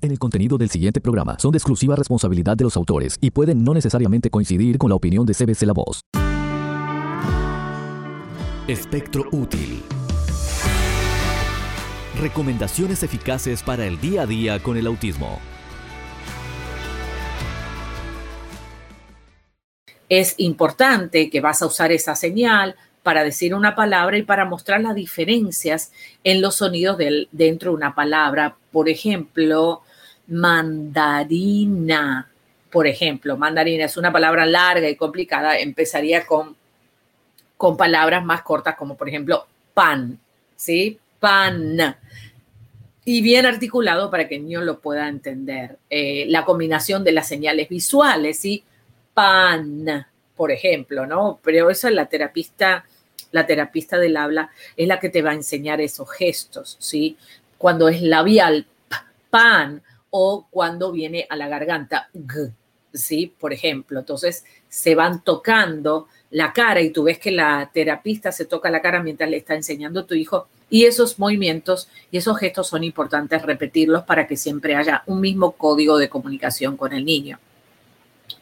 En el contenido del siguiente programa son de exclusiva responsabilidad de los autores y pueden no necesariamente coincidir con la opinión de CBC La Voz. Espectro útil. Recomendaciones eficaces para el día a día con el autismo. Es importante que vas a usar esa señal para decir una palabra y para mostrar las diferencias en los sonidos del, dentro de una palabra. Por ejemplo, mandarina. Por ejemplo, mandarina es una palabra larga y complicada. Empezaría con, con palabras más cortas como por ejemplo pan, ¿sí? Pan. Y bien articulado para que el niño lo pueda entender. Eh, la combinación de las señales visuales, ¿sí? Pan, por ejemplo, ¿no? Pero esa es la terapista, la terapista del habla, es la que te va a enseñar esos gestos, ¿sí? Cuando es labial, pan, o cuando viene a la garganta, ¿sí? Por ejemplo, entonces se van tocando la cara y tú ves que la terapista se toca la cara mientras le está enseñando a tu hijo y esos movimientos y esos gestos son importantes repetirlos para que siempre haya un mismo código de comunicación con el niño.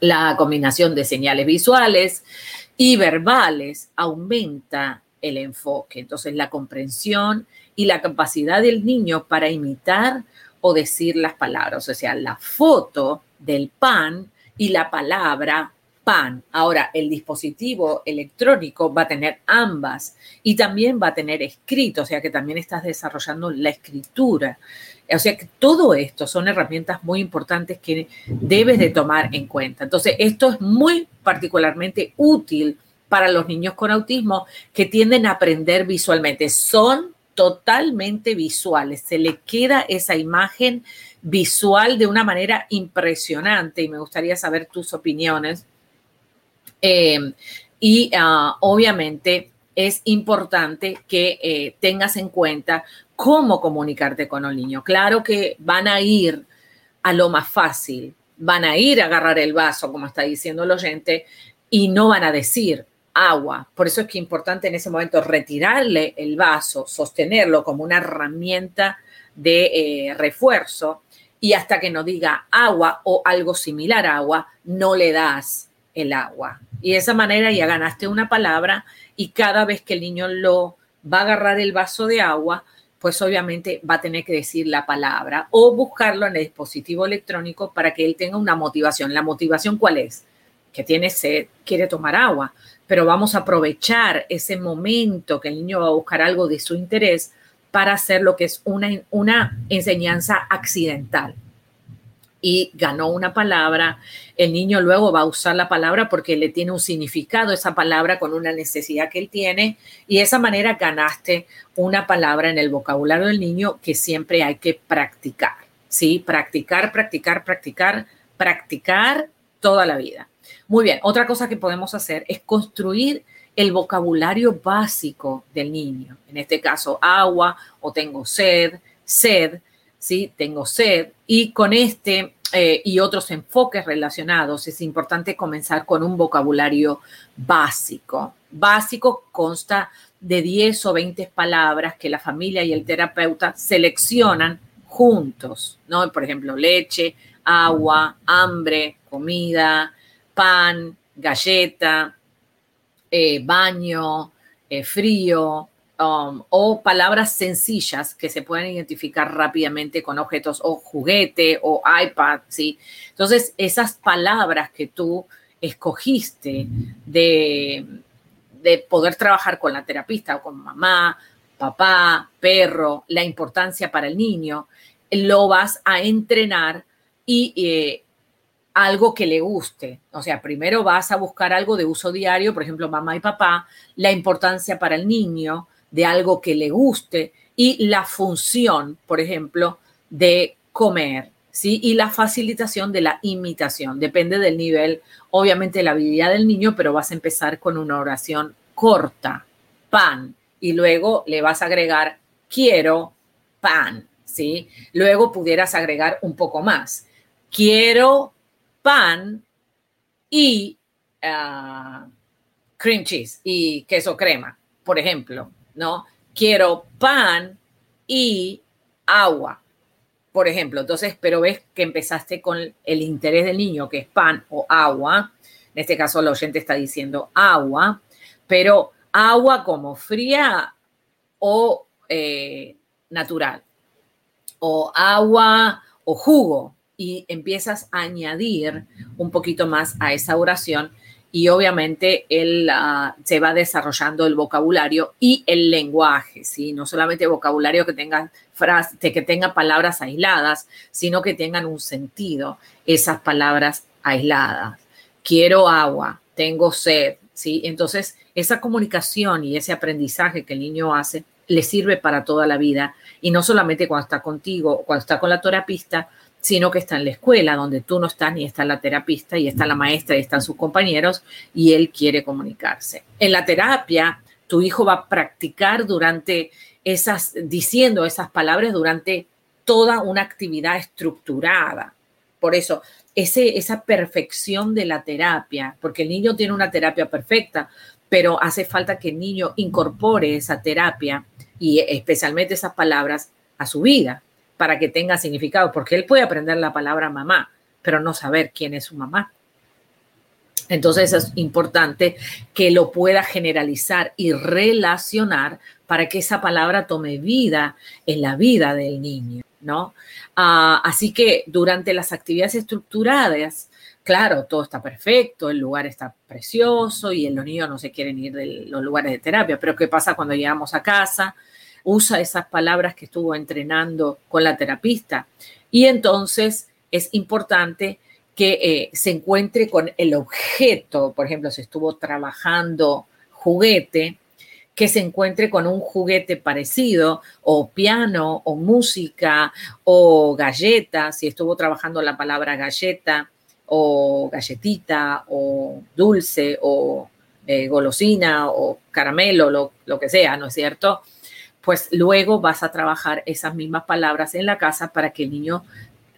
La combinación de señales visuales y verbales aumenta el enfoque, entonces la comprensión y la capacidad del niño para imitar o decir las palabras, o sea, la foto del pan y la palabra pan. Ahora, el dispositivo electrónico va a tener ambas y también va a tener escrito, o sea que también estás desarrollando la escritura. O sea que todo esto son herramientas muy importantes que debes de tomar en cuenta. Entonces, esto es muy particularmente útil para los niños con autismo que tienden a aprender visualmente. Son totalmente visuales. Se le queda esa imagen visual de una manera impresionante y me gustaría saber tus opiniones. Eh, y ah, obviamente es importante que eh, tengas en cuenta cómo comunicarte con el niño. Claro que van a ir a lo más fácil, van a ir a agarrar el vaso, como está diciendo el oyente, y no van a decir, agua. Por eso es que es importante en ese momento retirarle el vaso, sostenerlo como una herramienta de eh, refuerzo y hasta que no diga agua o algo similar a agua, no le das el agua. Y de esa manera ya ganaste una palabra y cada vez que el niño lo va a agarrar el vaso de agua, pues obviamente va a tener que decir la palabra o buscarlo en el dispositivo electrónico para que él tenga una motivación. ¿La motivación cuál es? Que tiene sed, quiere tomar agua pero vamos a aprovechar ese momento que el niño va a buscar algo de su interés para hacer lo que es una, una enseñanza accidental. Y ganó una palabra, el niño luego va a usar la palabra porque le tiene un significado esa palabra con una necesidad que él tiene y de esa manera ganaste una palabra en el vocabulario del niño que siempre hay que practicar, ¿sí? Practicar, practicar, practicar, practicar toda la vida. Muy bien, otra cosa que podemos hacer es construir el vocabulario básico del niño. En este caso, agua o tengo sed, sed, ¿sí? Tengo sed. Y con este eh, y otros enfoques relacionados es importante comenzar con un vocabulario básico. Básico consta de 10 o 20 palabras que la familia y el terapeuta seleccionan juntos, ¿no? Por ejemplo, leche, agua, hambre, comida, pan, galleta, eh, baño, eh, frío, um, o palabras sencillas que se pueden identificar rápidamente con objetos o juguete o iPad, ¿sí? Entonces, esas palabras que tú escogiste de, de poder trabajar con la terapista o con mamá, papá, perro, la importancia para el niño, lo vas a entrenar y eh, algo que le guste. O sea, primero vas a buscar algo de uso diario, por ejemplo, mamá y papá, la importancia para el niño de algo que le guste y la función, por ejemplo, de comer, ¿sí? Y la facilitación de la imitación. Depende del nivel, obviamente, de la habilidad del niño, pero vas a empezar con una oración corta, pan, y luego le vas a agregar quiero pan, ¿sí? Luego pudieras agregar un poco más. Quiero pan y ah, cream cheese y queso crema, por ejemplo, ¿no? Quiero pan y agua, por ejemplo, entonces, pero ves que empezaste con el interés del niño, que es pan o agua. En este caso, el oyente está diciendo agua, pero agua como fría o eh, natural, o agua o jugo, y empiezas a añadir un poquito más a esa oración y obviamente él ah, se va desarrollando el vocabulario y el lenguaje, ¿sí? No solamente vocabulario que tenga frases, que tenga palabras aisladas, sino que tengan un sentido esas palabras aisladas. Quiero agua, tengo sed, ¿sí? Entonces, esa comunicación y ese aprendizaje que el niño hace le sirve para toda la vida y no solamente cuando está contigo, cuando está con la terapista, sino que está en la escuela donde tú no estás ni está la terapista y está la maestra y están sus compañeros y él quiere comunicarse. En la terapia, tu hijo va a practicar durante esas, diciendo esas palabras durante toda una actividad estructurada. Por eso, ese, esa perfección de la terapia, porque el niño tiene una terapia perfecta, pero hace falta que el niño incorpore esa terapia y especialmente esas palabras a su vida para que tenga significado, porque él puede aprender la palabra mamá, pero no saber quién es su mamá. Entonces es importante que lo pueda generalizar y relacionar para que esa palabra tome vida en la vida del niño, ¿no? Ah, así que durante las actividades estructuradas, claro, todo está perfecto, el lugar está precioso y los niños no se quieren ir de los lugares de terapia, pero ¿qué pasa cuando llegamos a casa? Usa esas palabras que estuvo entrenando con la terapista. Y entonces es importante que eh, se encuentre con el objeto, por ejemplo, si estuvo trabajando juguete, que se encuentre con un juguete parecido, o piano, o música, o galleta, si estuvo trabajando la palabra galleta, o galletita, o dulce, o eh, golosina, o caramelo, lo, lo que sea, ¿no es cierto? Pues luego vas a trabajar esas mismas palabras en la casa para que el niño,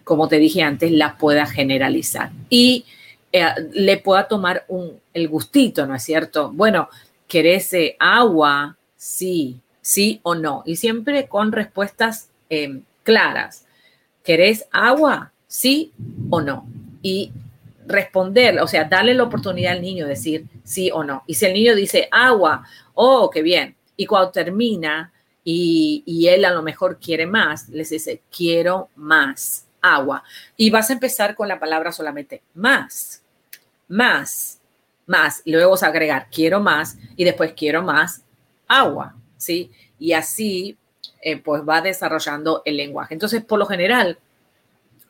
como te dije antes, las pueda generalizar y eh, le pueda tomar un, el gustito, ¿no es cierto? Bueno, ¿querés eh, agua? Sí, sí o no. Y siempre con respuestas em, claras. ¿Querés agua? Sí o no. Y responder, o sea, darle la oportunidad al niño de decir sí o no. Y si el niño dice agua, oh, qué bien. Y cuando termina, y, él a lo mejor quiere más, les dice, quiero más agua. Y vas a empezar con la palabra solamente más, más, más. Y luego vas a agregar, quiero más y después quiero más agua, ¿sí? Y así, eh, pues va desarrollando el lenguaje. Entonces, por lo general,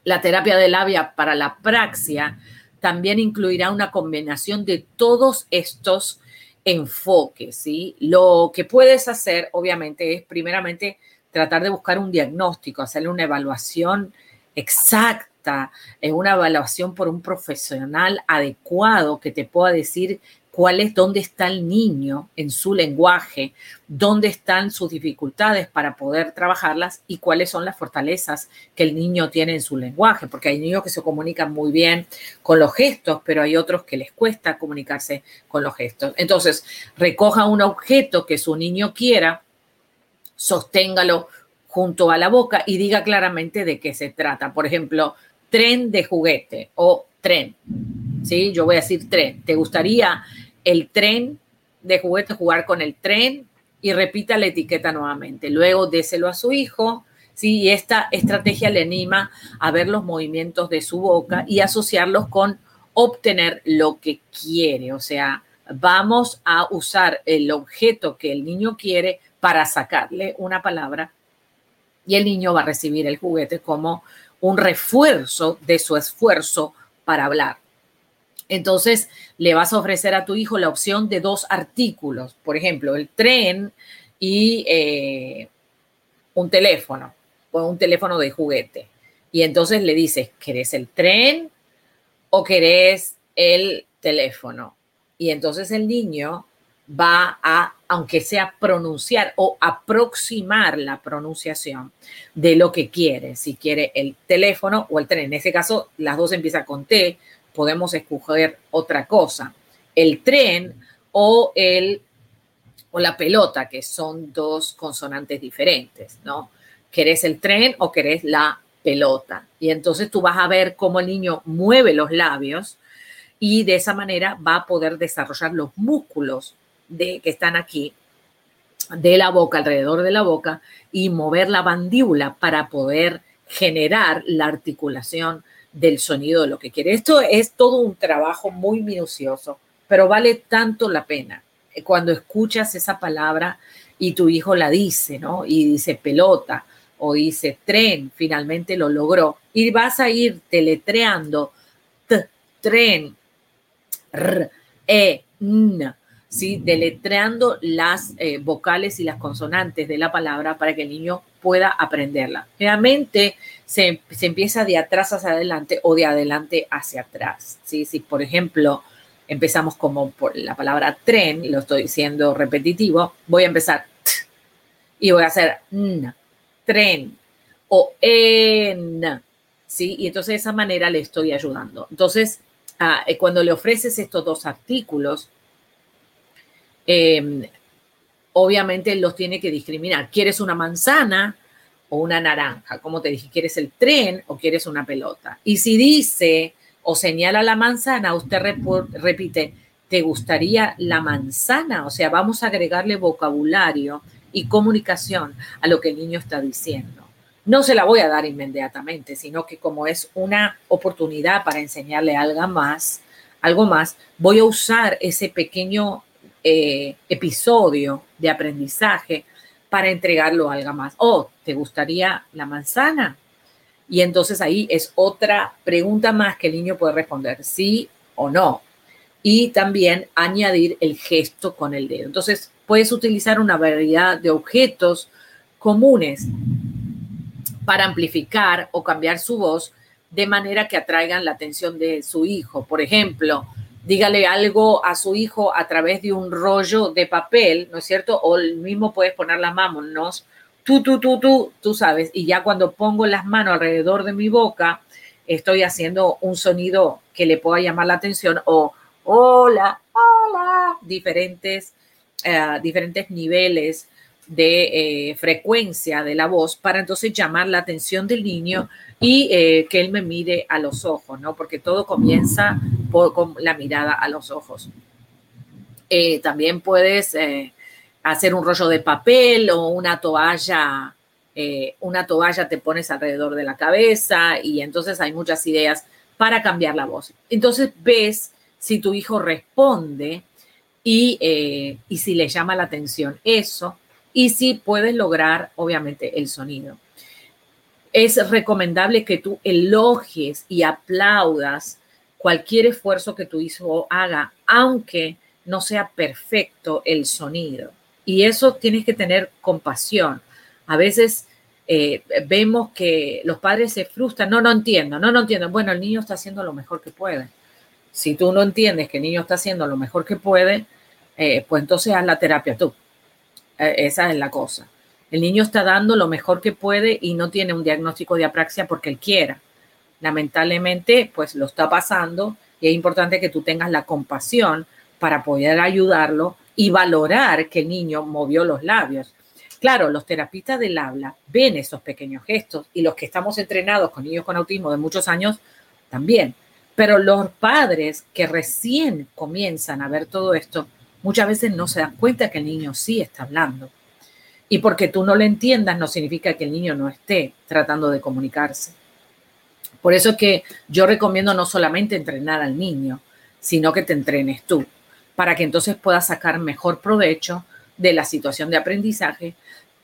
la terapia de labia para la praxia también incluirá una combinación de todos estos enfoque, ¿sí? Lo que puedes hacer, obviamente, es primeramente tratar de buscar un diagnóstico, hacerle una evaluación exacta, una evaluación por un profesional adecuado que te pueda decir cuál es, dónde está el niño en su lenguaje, dónde están sus dificultades para poder trabajarlas y cuáles son las fortalezas que el niño tiene en su lenguaje, porque hay niños que se comunican muy bien con los gestos, pero hay otros que les cuesta comunicarse con los gestos. Entonces, recoja un objeto que su niño quiera, sosténgalo junto a la boca y diga claramente de qué se trata. Por ejemplo, tren de juguete o tren. ¿Sí? Yo voy a decir tren. ¿Te gustaría el tren de juguete, jugar con el tren y repita la etiqueta nuevamente. Luego déselo a su hijo, ¿sí? Y esta estrategia le anima a ver los movimientos de su boca y asociarlos con obtener lo que quiere. O sea, vamos a usar el objeto que el niño quiere para sacarle una palabra y el niño va a recibir el juguete como un refuerzo de su esfuerzo para hablar. Entonces, le vas a ofrecer a tu hijo la opción de dos artículos, por ejemplo, el tren y eh, un teléfono, o un teléfono de juguete. Y entonces le dices, ¿querés el tren o querés el teléfono? Y entonces el niño va a, aunque sea pronunciar o aproximar la pronunciación de lo que quiere, si quiere el teléfono o el tren. En ese caso, las dos empiezan con T, podemos escoger otra cosa, el tren o el o la pelota, que son dos consonantes diferentes, ¿no? ¿Querés el tren o querés la pelota. Y entonces tú vas a ver cómo el niño mueve los labios y de esa manera va a poder desarrollar los músculos de, que están aquí de la boca, alrededor de la boca, y mover la mandíbula para poder generar la articulación del sonido de lo que quiere. Esto es todo un trabajo muy minucioso, pero vale tanto la pena. Cuando escuchas esa palabra y tu hijo la dice, ¿no? Y dice pelota o dice tren, finalmente lo logró. Y vas a ir teletreando t, tren, r, e, n, ¿sí? deletreando las eh, vocales y las consonantes de la palabra para que el niño pueda aprenderla. Realmente se, empieza de atrás hacia adelante o de adelante hacia atrás. ¿sí? Si, por ejemplo, empezamos como por la palabra tren, lo estoy diciendo repetitivo, voy a empezar y voy a hacer n, tren o en, ¿sí? Y entonces de esa manera le estoy ayudando. Entonces, ah, eh, cuando le ofreces estos dos artículos, Em, obviamente los tiene que discriminar. ¿Quieres una manzana o una naranja? Como te dije, ¿quieres el tren o quieres una pelota? Y si dice o señala la manzana, usted repite, ¿te gustaría la manzana? O sea, vamos a agregarle vocabulario y comunicación a lo que el niño está diciendo. No se la voy a dar inmediatamente, sino que como es una oportunidad para enseñarle algo más, algo más, voy a usar ese pequeño eh, episodio de aprendizaje para entregarlo a algo más. Oh, ¿te gustaría la manzana? Y entonces ahí es otra pregunta más que el niño puede responder, sí o no. Y también añadir el gesto con el dedo. Entonces, puedes utilizar una variedad de objetos comunes para amplificar o cambiar su voz de manera que atraigan la atención de su hijo. Por ejemplo, dígale algo a su hijo a través de un rollo de papel, ¿no es cierto? O el mismo puedes poner las manos, tú, tú, tú, tú, tú sabes, y ya cuando pongo las manos alrededor de mi boca, estoy haciendo un sonido que le pueda llamar la atención o hola, hola, diferentes, eh, diferentes niveles de eh, frecuencia de la voz para entonces llamar la atención del niño y eh, que él me mire a los ojos, ¿no? Porque todo comienza por, con la mirada a los ojos. Eh, también puedes hacer un rollo de papel o una toalla, una toalla te pones alrededor de la cabeza y entonces hay muchas ideas para cambiar la voz. Entonces ves si tu hijo responde y, y si le llama la atención eso y si puedes lograr, obviamente, el sonido es recomendable que tú elogies y aplaudas cualquier esfuerzo que tu hijo haga, aunque no sea perfecto el sonido. Y eso tienes que tener compasión. A veces eh, vemos que los padres se frustran, no, no entiendo, no, no entiendo. Bueno, el niño está haciendo lo mejor que puede. Si tú no entiendes que el niño está haciendo lo mejor que puede, eh, pues entonces haz la terapia tú. Eh, esa es la cosa. El niño está dando lo mejor que puede y no tiene un diagnóstico de apraxia porque él quiera. Lamentablemente, pues lo está pasando y es importante que tú tengas la compasión para poder ayudarlo y valorar que el niño movió los labios. Claro, los terapistas del habla ven esos pequeños gestos y los que estamos entrenados con niños con autismo de muchos años también. Pero los padres que recién comienzan a ver todo esto, muchas veces no se dan cuenta que el niño sí está hablando. Y porque tú no lo entiendas no significa que el niño no esté tratando de comunicarse. Por eso es que yo recomiendo no solamente entrenar al niño, sino que te entrenes tú, para que entonces puedas sacar mejor provecho de la situación de aprendizaje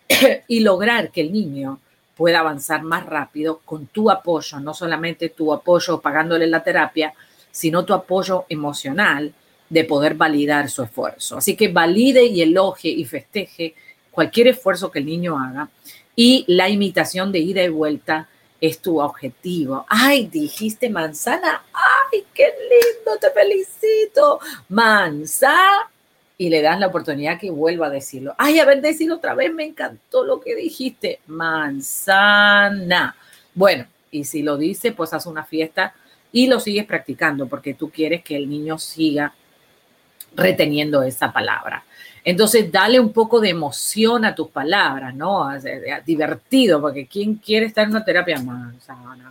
y lograr que el niño pueda avanzar más rápido con tu apoyo, no solamente tu apoyo pagándole la terapia, sino tu apoyo emocional de poder validar su esfuerzo. Así que valide y elogie y festeje cualquier esfuerzo que el niño haga y la imitación de ida y vuelta es tu objetivo. Ay, dijiste manzana. Ay, qué lindo, te felicito. Manzana. Y le das la oportunidad que vuelva a decirlo. Ay, a ver, decirlo otra vez, me encantó lo que dijiste. Manzana. Bueno, y si lo dice, pues haz una fiesta y lo sigues practicando porque tú quieres que el niño siga reteniendo esa palabra. Entonces, dale un poco de emoción a tus palabras, ¿no? Divertido, porque ¿quién quiere estar en una terapia más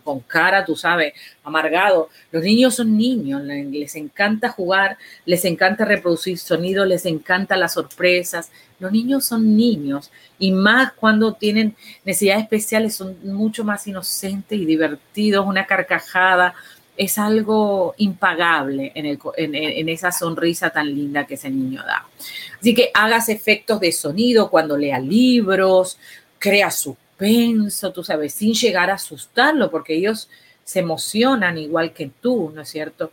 con cara, tú sabes, amargado? Los niños son niños, les encanta jugar, les encanta reproducir sonido, les encanta las sorpresas. Los niños son niños y más cuando tienen necesidades especiales, son mucho más inocentes y divertidos, una carcajada, es algo impagable en, esa sonrisa tan linda que ese niño da. Así que hagas efectos de sonido cuando lea libros, crea suspenso, tú sabes, sin llegar a asustarlo, porque ellos se emocionan igual que tú, ¿no es cierto?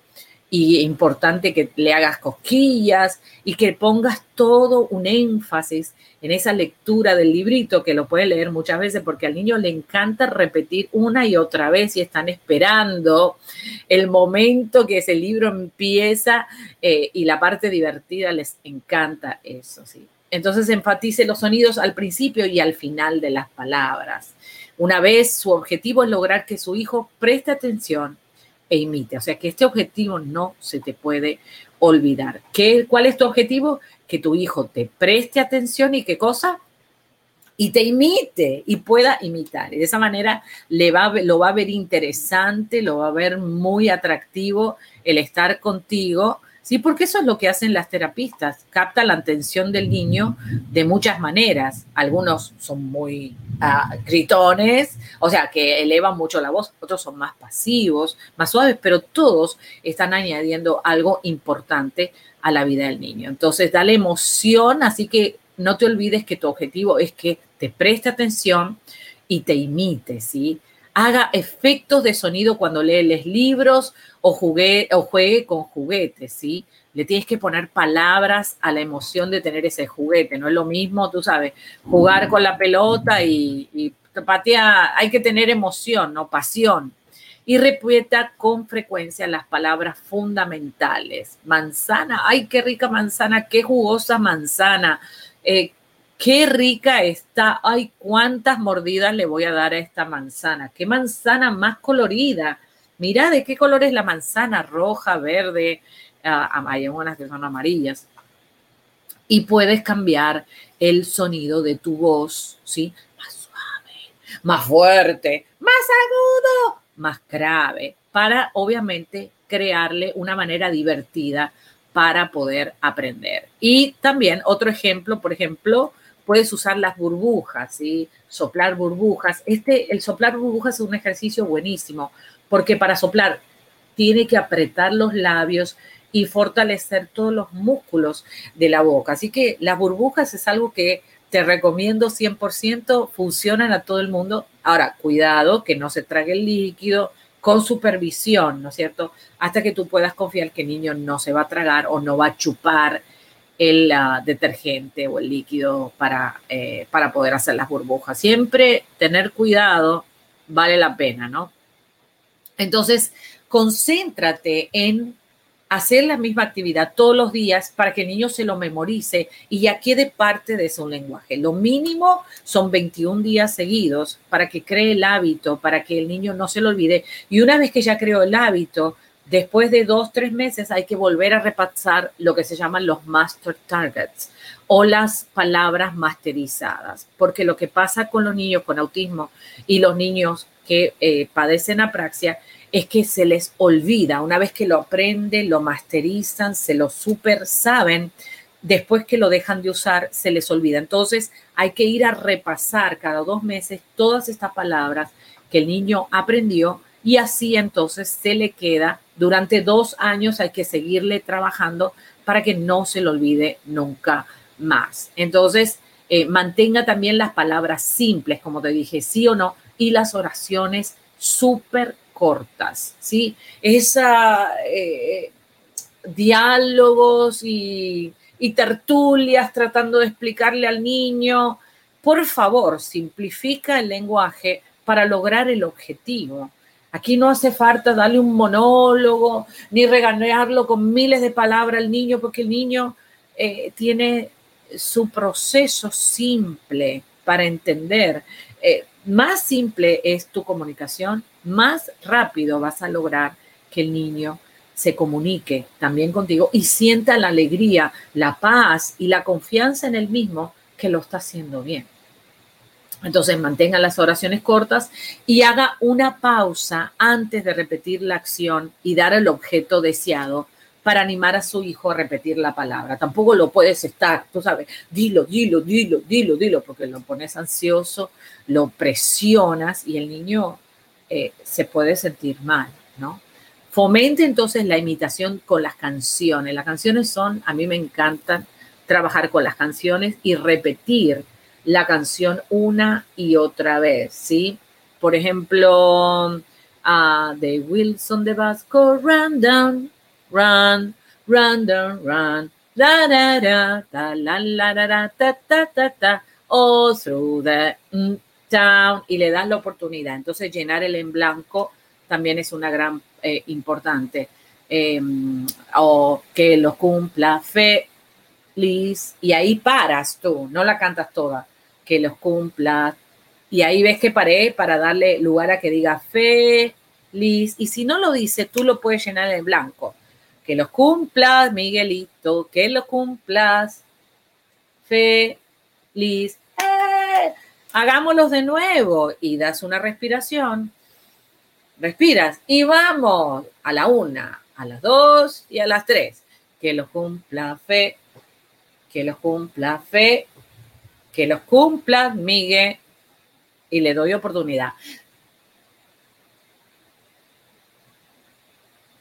Y importante que le hagas cosquillas y que pongas todo un énfasis en esa lectura del librito, que lo puede leer muchas veces porque al niño le encanta repetir una y otra vez y están esperando el momento que ese libro empieza eh, y la parte divertida les encanta eso, ¿sí? Entonces enfatice los sonidos al principio y al final de las palabras. Una vez su objetivo es lograr que su hijo preste atención e imite. O sea que este objetivo no se te puede olvidar. ¿Qué, ¿Cuál es tu objetivo? Que tu hijo te preste atención y qué cosa? Y te imite y pueda imitar. Y de esa manera le va, lo va a ver interesante, lo va a ver muy atractivo el estar contigo ¿sí? Porque eso es lo que hacen las terapistas, capta la atención del niño de muchas maneras. Algunos son muy uh, gritones, o sea, que elevan mucho la voz, otros son más pasivos, más suaves, pero todos están añadiendo algo importante a la vida del niño. Entonces, dale emoción, así que no te olvides que tu objetivo es que te preste atención y te imite, ¿sí? Haga efectos de sonido cuando lee libros o, o juegue con juguetes, ¿sí? Le tienes que poner palabras a la emoción de tener ese juguete. No es lo mismo, tú sabes, jugar con la pelota y, y patea, hay que tener emoción, ¿no? Pasión. Y repita con frecuencia las palabras fundamentales. Manzana, ay, qué rica manzana, qué jugosa manzana. Eh, qué rica está, ay, cuántas mordidas le voy a dar a esta manzana, qué manzana más colorida. Mira de qué color es la manzana, roja, verde, uh, hay unas que son amarillas. Y puedes cambiar el sonido de tu voz, ¿sí? Más suave, más fuerte, más agudo, más grave, para obviamente crearle una manera divertida para poder aprender. Y también otro ejemplo, por ejemplo, puedes usar las burbujas, ¿sí? Soplar burbujas. Este, el soplar burbujas es un ejercicio buenísimo, porque para soplar tiene que apretar los labios y fortalecer todos los músculos de la boca. Así que las burbujas es algo que te recomiendo 100%, funcionan a todo el mundo. Ahora, cuidado que no se trague el líquido con supervisión, ¿no es cierto? Hasta que tú puedas confiar que el niño no se va a tragar o no va a chupar el ah, detergente o el líquido para, eh, para poder hacer las burbujas. Siempre tener cuidado vale la pena, ¿no? Entonces, concéntrate en hacer la misma actividad todos los días para que el niño se lo memorice y ya quede parte de su lenguaje. Lo mínimo son 21 días seguidos para que cree el hábito, para que el niño no se lo olvide. Y una vez que ya creó el hábito, Después de dos, tres meses hay que volver a repasar lo que se llaman los master targets o las palabras masterizadas, porque lo que pasa con los niños con autismo y los niños que eh, padecen apraxia es que se les olvida, una vez que lo aprenden, lo masterizan, se lo super saben, después que lo dejan de usar, se les olvida. Entonces hay que ir a repasar cada dos meses todas estas palabras que el niño aprendió y así entonces se le queda durante dos años hay que seguirle trabajando para que no se le olvide nunca más. Entonces, eh, mantenga también las palabras simples, como te dije, sí o no, y las oraciones súper cortas, ¿sí? Esa eh, diálogos y, y tertulias tratando de explicarle al niño, por favor, simplifica el lenguaje para lograr el objetivo. Aquí no hace falta darle un monólogo ni regañarlo con miles de palabras al niño, porque el niño eh, tiene su proceso simple para entender. Eh, más simple es tu comunicación, más rápido vas a lograr que el niño se comunique también contigo y sienta la alegría, la paz y la confianza en el mismo que lo está haciendo bien. Entonces mantenga las oraciones cortas y haga una pausa antes de repetir la acción y dar el objeto deseado para animar a su hijo a repetir la palabra. Tampoco lo puedes estar, tú sabes, dilo, dilo, dilo, dilo, dilo, porque lo pones ansioso, lo presionas y el niño eh, se puede sentir mal, ¿no? Fomente entonces la imitación con las canciones. Las canciones son, a mí me encantan trabajar con las canciones y repetir la canción una y otra vez, ¿sí? Por ejemplo, uh, de Wilson de Vasco, Run Down, Run, Run Down, Run, la la la ta la la la ta ta ta ta, all through the town, y le das la oportunidad. Entonces, llenar el en blanco también es una gran eh, importante. Eh, o que lo cumpla feliz, y ahí paras tú, no la cantas toda que los cumpla. Y ahí ves que paré para darle lugar a que diga feliz. Y si no lo dice, tú lo puedes llenar en blanco. Que los cumplas, Miguelito, que los cumplas. Feliz. ¡Eh! Hagámoslos de nuevo y das una respiración. Respiras y vamos a la una, a las dos y a las tres. Que los cumpla fe, que los cumpla fe, que los cumpla, Miguel, y le doy oportunidad.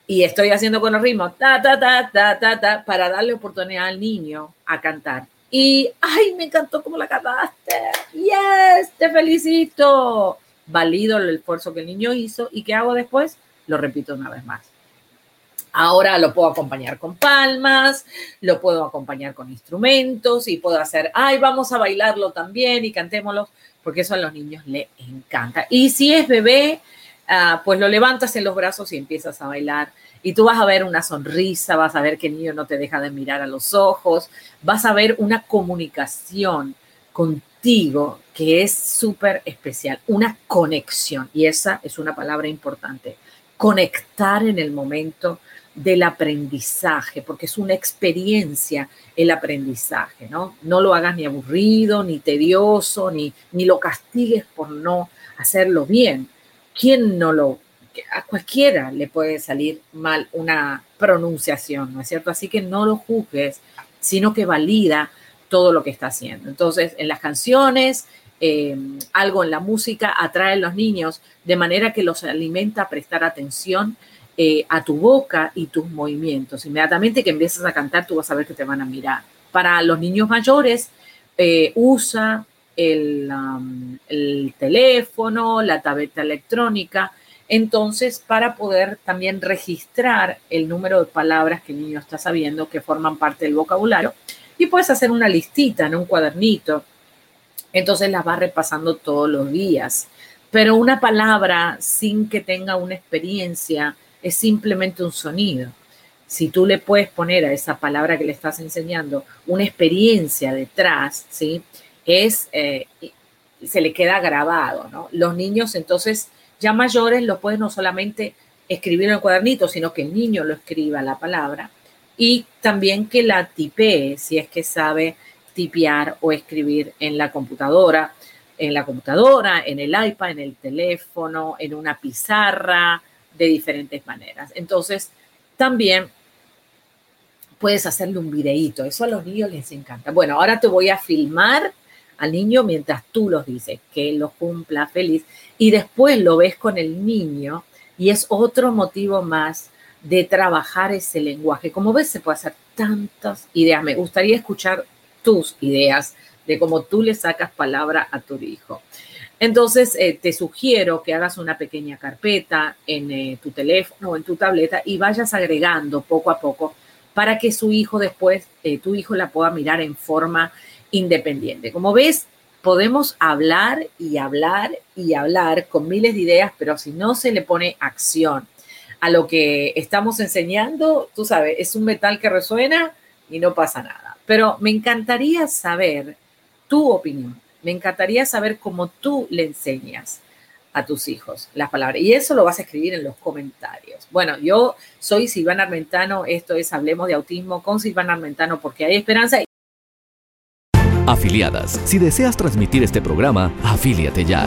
Y estoy haciendo con los ritmos, ta, ta, ta, ta, ta, ta, para darle oportunidad al niño a cantar. Y, ay, me encantó cómo la cantaste. Yes, te felicito. Valido el esfuerzo que el niño hizo. ¿Y qué hago después? Lo repito una vez más. Ahora lo puedo acompañar con palmas, lo puedo acompañar con instrumentos y puedo hacer, ay, vamos a bailarlo también y cantémoslo, porque eso a los niños les encanta. Y si es bebé, ah, pues lo levantas en los brazos y empiezas a bailar. Y tú vas a ver una sonrisa, vas a ver que el niño no te deja de mirar a los ojos, vas a ver una comunicación contigo que es súper especial, una conexión. Y esa es una palabra importante, conectar en el momento del aprendizaje, porque es una experiencia el aprendizaje, ¿no? No lo hagas ni aburrido, ni tedioso, ni, ni lo castigues por no hacerlo bien. ¿Quién no lo, a cualquiera le puede salir mal una pronunciación, ¿no es cierto? Así que no lo juzgues, sino que valida todo lo que está haciendo. Entonces, en las canciones, eh, algo en la música atrae a los niños de manera que los alimenta a prestar atención eh, a tu boca y tus movimientos. Inmediatamente que empiezas a cantar, tú vas a ver que te van a mirar. Para los niños mayores, eh, usa el, um, el, teléfono, la tableta electrónica, entonces para poder también registrar el número de palabras que el niño está sabiendo que forman parte del vocabulario y puedes hacer una listita en un cuadernito. Entonces las vas repasando todos los días. Pero una palabra sin que tenga una experiencia es simplemente un sonido. Si tú le puedes poner a esa palabra que le estás enseñando una experiencia detrás, ¿sí? Es, eh, se le queda grabado, ¿no? Los niños entonces ya mayores lo pueden no solamente escribir en el cuadernito, sino que el niño lo escriba la palabra y también que la tipee si es que sabe tipear o escribir en la computadora, en la computadora, en el iPad, en el teléfono, en una pizarra, de diferentes maneras. Entonces, también puedes hacerle un videíto. Eso a los niños les encanta. Bueno, ahora te voy a filmar al niño mientras tú los dices, que lo cumpla feliz. Y después lo ves con el niño y es otro motivo más de trabajar ese lenguaje. Como ves, se puede hacer tantas ideas. Me gustaría escuchar tus ideas de cómo tú le sacas palabra a tu hijo. Entonces, eh, te sugiero que hagas una pequeña carpeta en eh, tu teléfono o en tu tableta y vayas agregando poco a poco para que su hijo después, eh, tu hijo la pueda mirar en forma independiente. Como ves, podemos hablar y hablar y hablar con miles de ideas, pero si no se le pone acción a lo que estamos enseñando, tú sabes, es un metal que resuena y no pasa nada. Pero me encantaría saber tu opinión me encantaría saber cómo tú le enseñas a tus hijos las palabras. Y eso lo vas a escribir en los comentarios. Bueno, yo soy Silvana Armentano, esto es Hablemos de Autismo con Silvana Armentano porque hay esperanza. Afiliadas, si deseas transmitir este programa, afíliate ya.